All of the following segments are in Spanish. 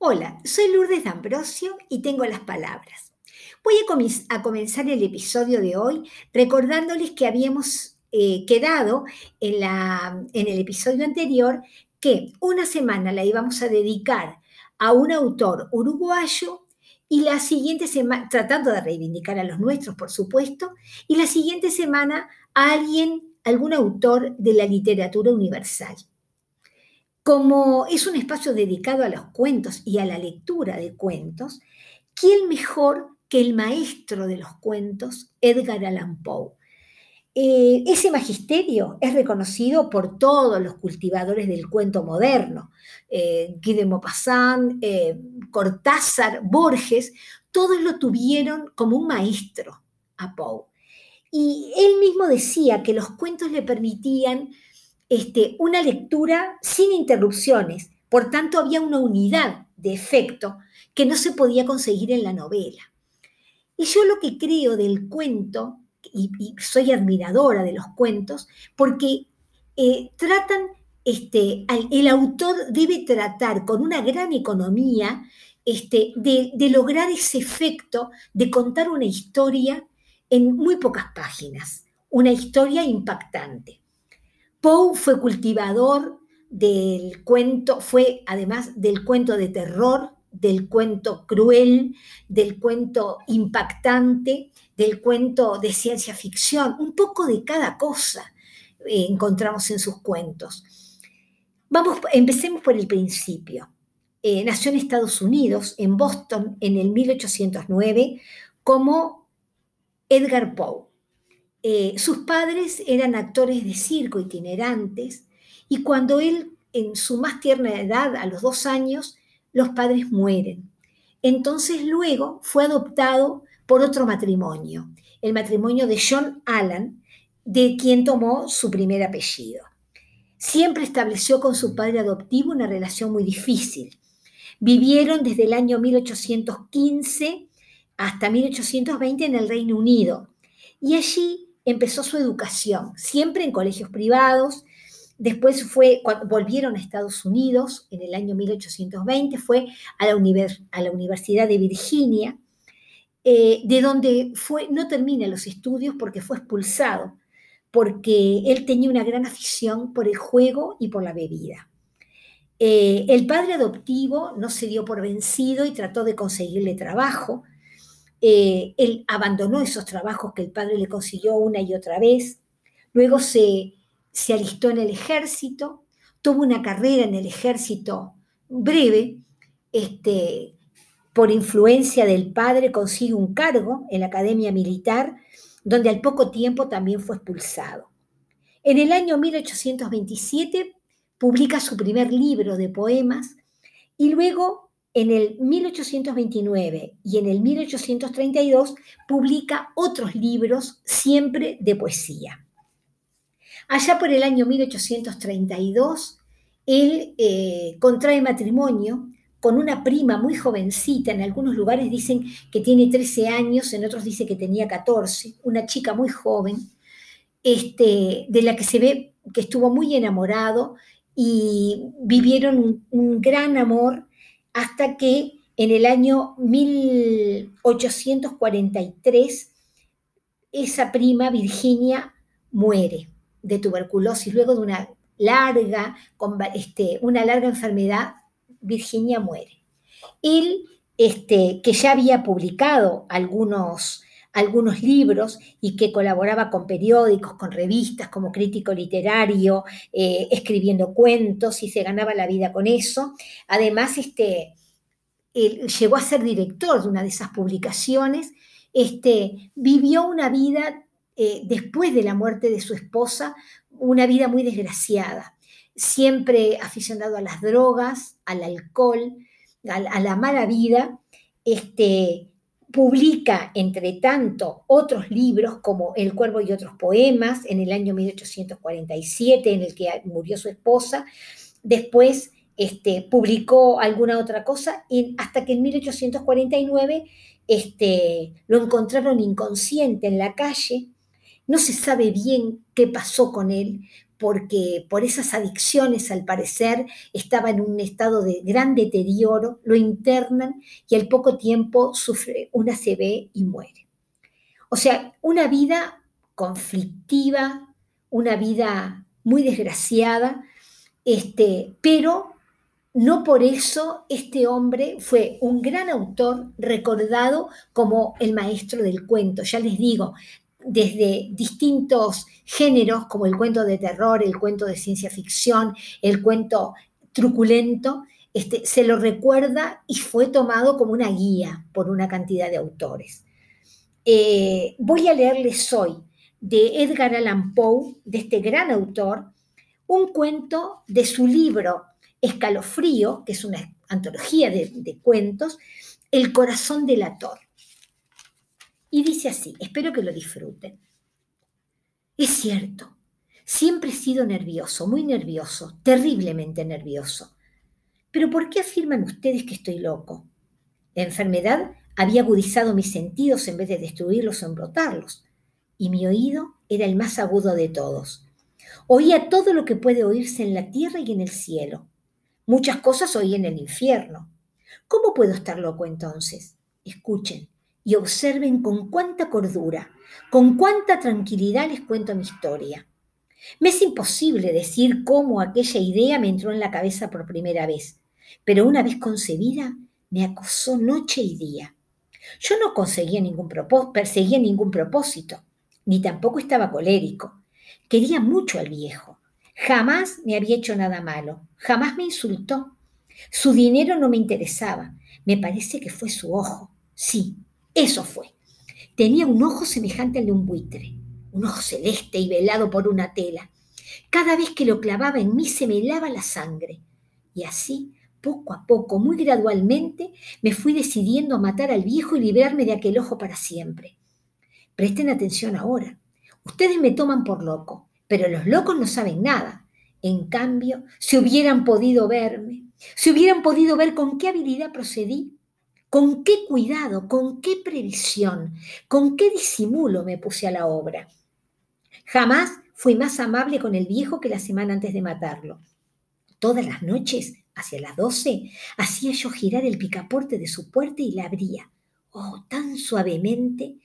Hola, soy Lourdes D'Ambrosio y tengo las palabras. Voy a, comenzar el episodio de hoy recordándoles que habíamos eh, quedado en, en el episodio anterior que una semana la íbamos a dedicar a un autor uruguayo y la siguiente semana, tratando de reivindicar a los nuestros, por supuesto, y la siguiente semana a alguien, algún autor de la literatura universal. Como es un espacio dedicado a los cuentos y a la lectura de cuentos, ¿quién mejor que el maestro de los cuentos, Edgar Allan Poe? Eh, ese magisterio es reconocido por todos los cultivadores del cuento moderno, eh, Guy de Maupassant, eh, Cortázar, Borges, todos lo tuvieron como un maestro a Poe. Y él mismo decía que los cuentos le permitían este, una lectura sin interrupciones. Por tanto, había una unidad de efecto que no se podía conseguir en la novela. Y yo lo que creo del cuento, y, soy admiradora de los cuentos, porque eh, tratan, este, el autor debe tratar con una gran economía este, de, de lograr ese efecto de contar una historia en muy pocas páginas, una historia impactante. Poe fue cultivador del cuento, fue además del cuento de terror, del cuento cruel, del cuento impactante, del cuento de ciencia ficción, un poco de cada cosa eh, encontramos en sus cuentos. Vamos, empecemos por el principio. Eh, nació en Estados Unidos, en Boston, en el 1809, como Edgar Poe. Eh, sus padres eran actores de circo itinerantes y cuando él, en su más tierna edad, a los dos años, los padres mueren. Entonces luego fue adoptado por otro matrimonio, el matrimonio de John Allan, de quien tomó su primer apellido. Siempre estableció con su padre adoptivo una relación muy difícil. Vivieron desde el año 1815 hasta 1820 en el Reino Unido y allí empezó su educación, siempre en colegios privados. Después fue, cuando volvieron a Estados Unidos en el año 1820, fue a la, Universidad de Virginia, eh, de donde fue, no termina los estudios porque fue expulsado, porque él tenía una gran afición por el juego y por la bebida. Eh, el padre adoptivo no se dio por vencido y trató de conseguirle trabajo, eh, él abandonó esos trabajos que el padre le consiguió una y otra vez, luego se, se alistó en el ejército, tuvo una carrera en el ejército breve, este, por influencia del padre consigue un cargo en la Academia Militar, donde al poco tiempo también fue expulsado. En el año 1827 publica su primer libro de poemas y luego en el 1829 y en el 1832 publica otros libros siempre de poesía. Allá por el año 1832, él eh, contrae matrimonio con una prima muy jovencita, en algunos lugares dicen que tiene 13 años, en otros dice que tenía 14, una chica muy joven, este, de la que se ve que estuvo muy enamorado y vivieron un gran amor hasta que en el año 1843 esa prima, Virginia, muere de tuberculosis. Luego de una larga, este, una larga enfermedad, Virginia muere. Él, este, que ya había publicado algunos, algunos libros y que colaboraba con periódicos, con revistas como crítico literario, eh, escribiendo cuentos y se ganaba la vida con eso. Además, este, llegó a ser director de una de esas publicaciones, este, vivió una vida eh, después de la muerte de su esposa, una vida muy desgraciada, siempre aficionado a las drogas, al alcohol, a, la mala vida, este, publica, entre tanto, otros libros como El Cuervo y otros poemas en el año 1847, en el que murió su esposa. Después este, publicó alguna otra cosa, hasta que en 1849 este, lo encontraron inconsciente en la calle. No se sabe bien qué pasó con él, porque por esas adicciones al parecer estaba en un estado de gran deterioro, lo internan y al poco tiempo sufre una CB y muere. O sea, una vida conflictiva, una vida muy desgraciada, este, pero no por eso este hombre fue un gran autor recordado como el maestro del cuento. Ya les digo, desde distintos géneros como el cuento de terror, el cuento de ciencia ficción, el cuento truculento, este, se lo recuerda y fue tomado como una guía por una cantidad de autores. Eh, voy a leerles hoy de Edgar Allan Poe, de este gran autor, un cuento de su libro Escalofrío, que es una antología de, cuentos, El corazón del ator. Y dice así, espero que lo disfruten. Es cierto, siempre he sido nervioso, muy nervioso, terriblemente nervioso. Pero ¿por qué afirman ustedes que estoy loco? La enfermedad había agudizado mis sentidos en vez de destruirlos o embrotarlos, y mi oído era el más agudo de todos. Oía todo lo que puede oírse en la tierra y en el cielo. Muchas cosas oí en el infierno. ¿Cómo puedo estar loco entonces? Escuchen y observen con cuánta cordura, con cuánta tranquilidad les cuento mi historia. Me es imposible decir cómo aquella idea me entró en la cabeza por primera vez, pero una vez concebida me acosó noche y día. Yo no conseguía ningún perseguía ningún propósito, ni tampoco estaba colérico. Quería mucho al viejo, Jamás me había hecho nada malo, jamás me insultó. Su dinero no me interesaba, me parece que fue su ojo. Sí, eso fue. Tenía un ojo semejante al de un buitre, un ojo celeste y velado por una tela. Cada vez que lo clavaba en mí se me helaba la sangre. Y así, poco a poco, muy gradualmente, me fui decidiendo a matar al viejo y librarme de aquel ojo para siempre. Presten atención ahora. Ustedes me toman por loco, pero los locos no saben nada. En cambio, si hubieran podido verme, si hubieran podido ver con qué habilidad procedí, con qué cuidado, con qué previsión, con qué disimulo me puse a la obra. Jamás fui más amable con el viejo que la semana antes de matarlo. Todas las noches, hacia las doce, hacía yo girar el picaporte de su puerta y la abría. Oh, tan suavemente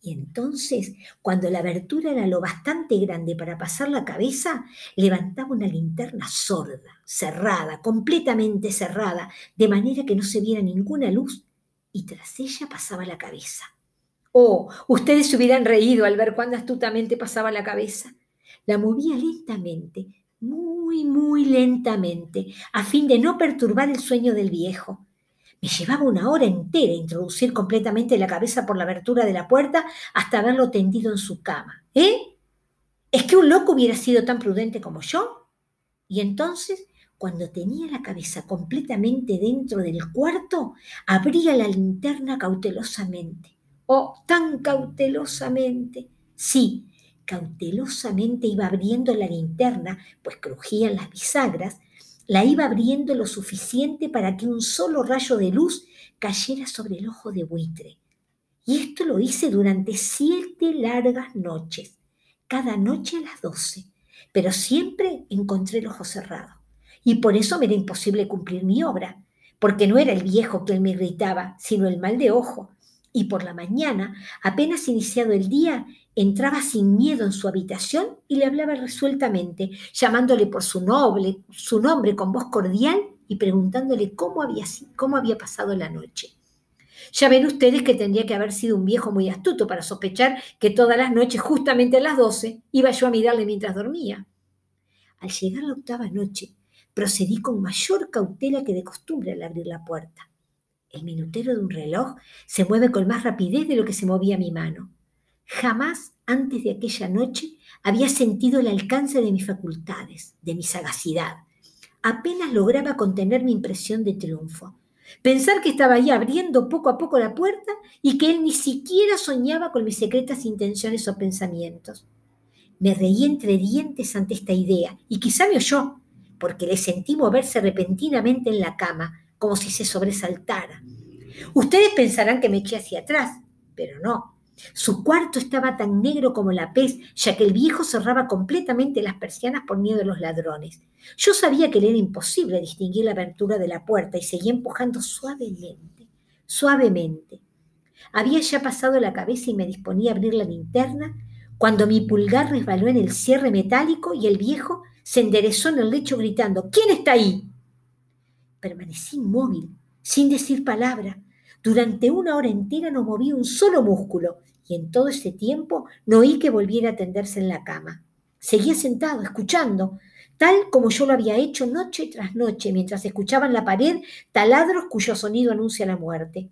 y entonces, cuando la abertura era lo bastante grande para pasar la cabeza, levantaba una linterna sorda, cerrada, completamente cerrada, de manera que no se viera ninguna luz, y tras ella pasaba la cabeza. Oh, ustedes se hubieran reído al ver cuán astutamente pasaba la cabeza. La movía lentamente, muy, muy lentamente, a fin de no perturbar el sueño del viejo. Me llevaba una hora entera introducir completamente la cabeza por la abertura de la puerta hasta verlo tendido en su cama. ¿Eh? ¿Es que un loco hubiera sido tan prudente como yo? Y entonces, cuando tenía la cabeza completamente dentro del cuarto, abría la linterna cautelosamente. Oh, tan cautelosamente. Sí, cautelosamente iba abriendo la linterna, pues crujían las bisagras, la iba abriendo lo suficiente para que un solo rayo de luz cayera sobre el ojo de buitre. Y esto lo hice durante siete largas noches, cada noche a las doce, pero siempre encontré el ojo cerrado. Y por eso me era imposible cumplir mi obra, porque no era el viejo quien me irritaba, sino el mal de ojo. Y por la mañana, apenas iniciado el día, entraba sin miedo en su habitación y le hablaba resueltamente, llamándole por su, noble, su nombre con voz cordial y preguntándole cómo había, cómo había pasado la noche. Ya ven ustedes que tendría que haber sido un viejo muy astuto para sospechar que todas las noches, justamente a las doce, iba yo a mirarle mientras dormía. Al llegar la octava noche, procedí con mayor cautela que de costumbre al abrir la puerta. El minutero de un reloj se mueve con más rapidez de lo que se movía mi mano. Jamás antes de aquella noche había sentido el alcance de mis facultades, de mi sagacidad. Apenas lograba contener mi impresión de triunfo. Pensar que estaba ahí abriendo poco a poco la puerta y que él ni siquiera soñaba con mis secretas intenciones o pensamientos. Me reí entre dientes ante esta idea y quizá me oyó, porque le sentí moverse repentinamente en la cama, como si se sobresaltara. Ustedes pensarán que me eché hacia atrás, pero no. Su cuarto estaba tan negro como la pez, ya que el viejo cerraba completamente las persianas por miedo de los ladrones. Yo sabía que le era imposible distinguir la abertura de la puerta y seguía empujando suavemente, suavemente. Había ya pasado la cabeza y me disponía a abrir la linterna cuando mi pulgar resbaló en el cierre metálico y el viejo se enderezó en el lecho gritando, ¿quién está ahí? Permanecí inmóvil, sin decir palabra. Durante una hora entera no moví un solo músculo y en todo ese tiempo no oí que volviera a tenderse en la cama. Seguía sentado, escuchando, tal como yo lo había hecho noche tras noche, mientras escuchaba en la pared taladros cuyo sonido anuncia la muerte.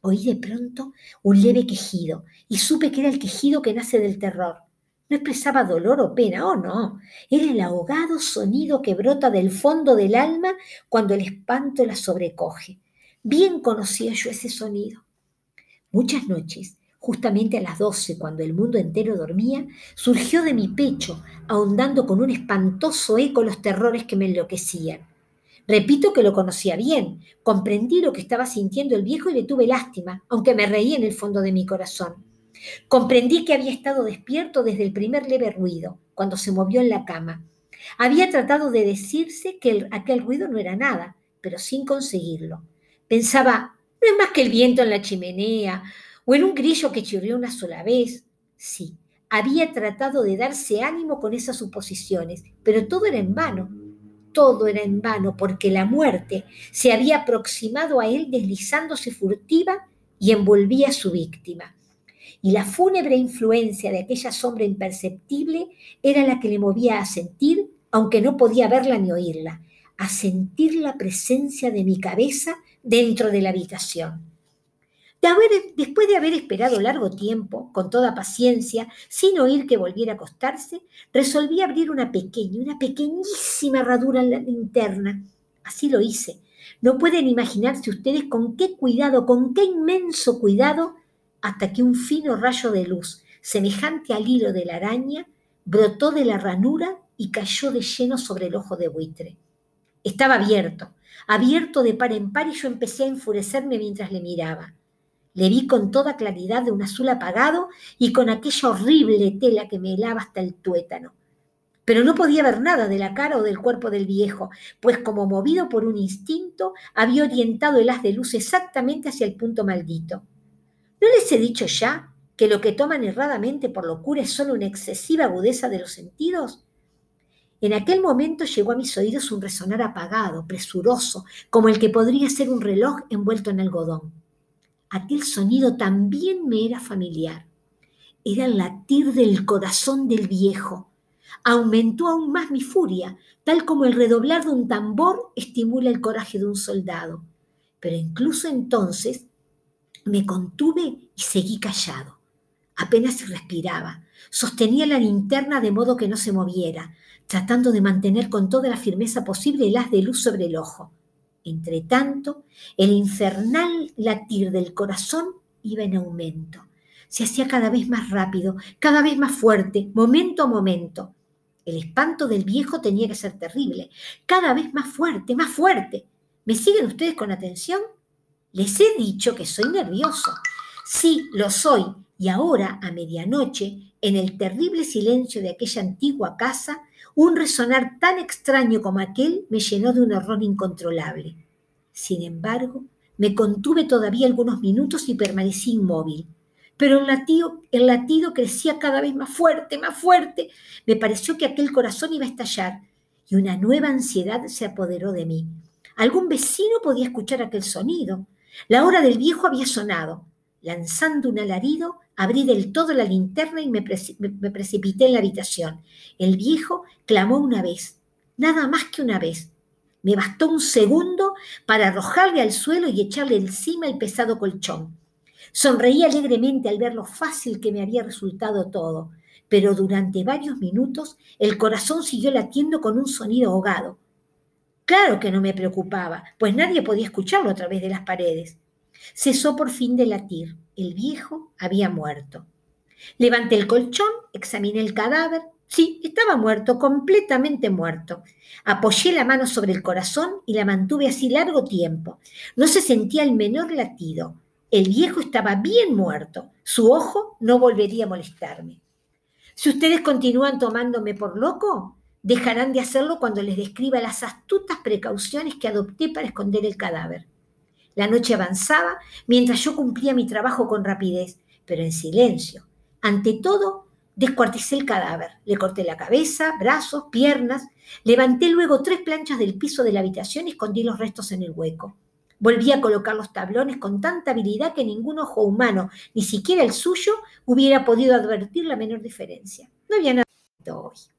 Oí de pronto un leve quejido y supe que era el quejido que nace del terror. No expresaba dolor o pena, oh no, era el ahogado sonido que brota del fondo del alma cuando el espanto la sobrecoge. Bien conocía yo ese sonido. Muchas noches, justamente a las doce, cuando el mundo entero dormía, surgió de mi pecho, ahondando con un espantoso eco los terrores que me enloquecían. Repito que lo conocía bien, comprendí lo que estaba sintiendo el viejo y le tuve lástima, aunque me reí en el fondo de mi corazón. Comprendí que había estado despierto desde el primer leve ruido, cuando se movió en la cama. Había tratado de decirse que aquel ruido no era nada, pero sin conseguirlo. Pensaba, no es más que el viento en la chimenea o en un grillo que chirrió una sola vez. Sí, había tratado de darse ánimo con esas suposiciones, pero todo era en vano. Todo era en vano porque la muerte se había aproximado a él deslizándose furtiva y envolvía a su víctima y la fúnebre influencia de aquella sombra imperceptible era la que le movía a sentir, aunque no podía verla ni oírla, a sentir la presencia de mi cabeza dentro de la habitación. después de haber esperado largo tiempo, con toda paciencia, sin oír que volviera a acostarse, resolví abrir una pequeña, una pequeñísima herradura en la linterna. Así lo hice. No pueden imaginarse ustedes con qué cuidado, con qué inmenso cuidado hasta que un fino rayo de luz, semejante al hilo de la araña, brotó de la ranura y cayó de lleno sobre el ojo de buitre. Estaba abierto, abierto de par en par y yo empecé a enfurecerme mientras le miraba. Le vi con toda claridad de un azul apagado y con aquella horrible tela que me helaba hasta el tuétano. Pero no podía ver nada de la cara o del cuerpo del viejo, pues como movido por un instinto, había orientado el haz de luz exactamente hacia el punto maldito. ¿No les he dicho ya que lo que toman erradamente por locura es solo una excesiva agudeza de los sentidos? En aquel momento llegó a mis oídos un resonar apagado, presuroso, como el que podría ser un reloj envuelto en algodón. Aquel sonido también me era familiar. Era el latir del corazón del viejo. Aumentó aún más mi furia, tal como el redoblar de un tambor estimula el coraje de un soldado. Pero incluso entonces me contuve y seguí callado. Apenas respiraba. Sostenía la linterna de modo que no se moviera, tratando de mantener con toda la firmeza posible el haz de luz sobre el ojo. Entretanto, el infernal latir del corazón iba en aumento. Se hacía cada vez más rápido, cada vez más fuerte, momento a momento. El espanto del viejo tenía que ser terrible, cada vez más fuerte, más fuerte. ¿Me siguen ustedes con atención? Les he dicho que soy nervioso. Sí, lo soy. Y ahora, a medianoche, en el terrible silencio de aquella antigua casa, un resonar tan extraño como aquel me llenó de un horror incontrolable. Sin embargo, me contuve todavía algunos minutos y permanecí inmóvil. Pero el latido, el latido crecía cada vez más fuerte, más fuerte. Me pareció que aquel corazón iba a estallar y una nueva ansiedad se apoderó de mí. Algún vecino podía escuchar aquel sonido. La hora del viejo había sonado. Lanzando un alarido, abrí del todo la linterna y me, precipité en la habitación. El viejo clamó una vez, nada más que una vez. Me bastó un segundo para arrojarle al suelo y echarle encima el pesado colchón. Sonreí alegremente al ver lo fácil que me había resultado todo, pero durante varios minutos el corazón siguió latiendo con un sonido ahogado. Claro que no me preocupaba, pues nadie podía escucharlo a través de las paredes. Cesó por fin de latir. El viejo había muerto. Levanté el colchón, examiné el cadáver. Sí, estaba muerto, completamente muerto. Apoyé la mano sobre el corazón y la mantuve así largo tiempo. No se sentía el menor latido. El viejo estaba bien muerto. Su ojo no volvería a molestarme. Si ustedes continúan tomándome por loco, dejarán de hacerlo cuando les describa las astutas precauciones que adopté para esconder el cadáver. La noche avanzaba mientras yo cumplía mi trabajo con rapidez, pero en silencio. Ante todo, descuarticé el cadáver, le corté la cabeza, brazos, piernas, levanté luego tres planchas del piso de la habitación y escondí los restos en el hueco. Volví a colocar los tablones con tanta habilidad que ningún ojo humano, ni siquiera el suyo, hubiera podido advertir la menor diferencia. No había nada hoy.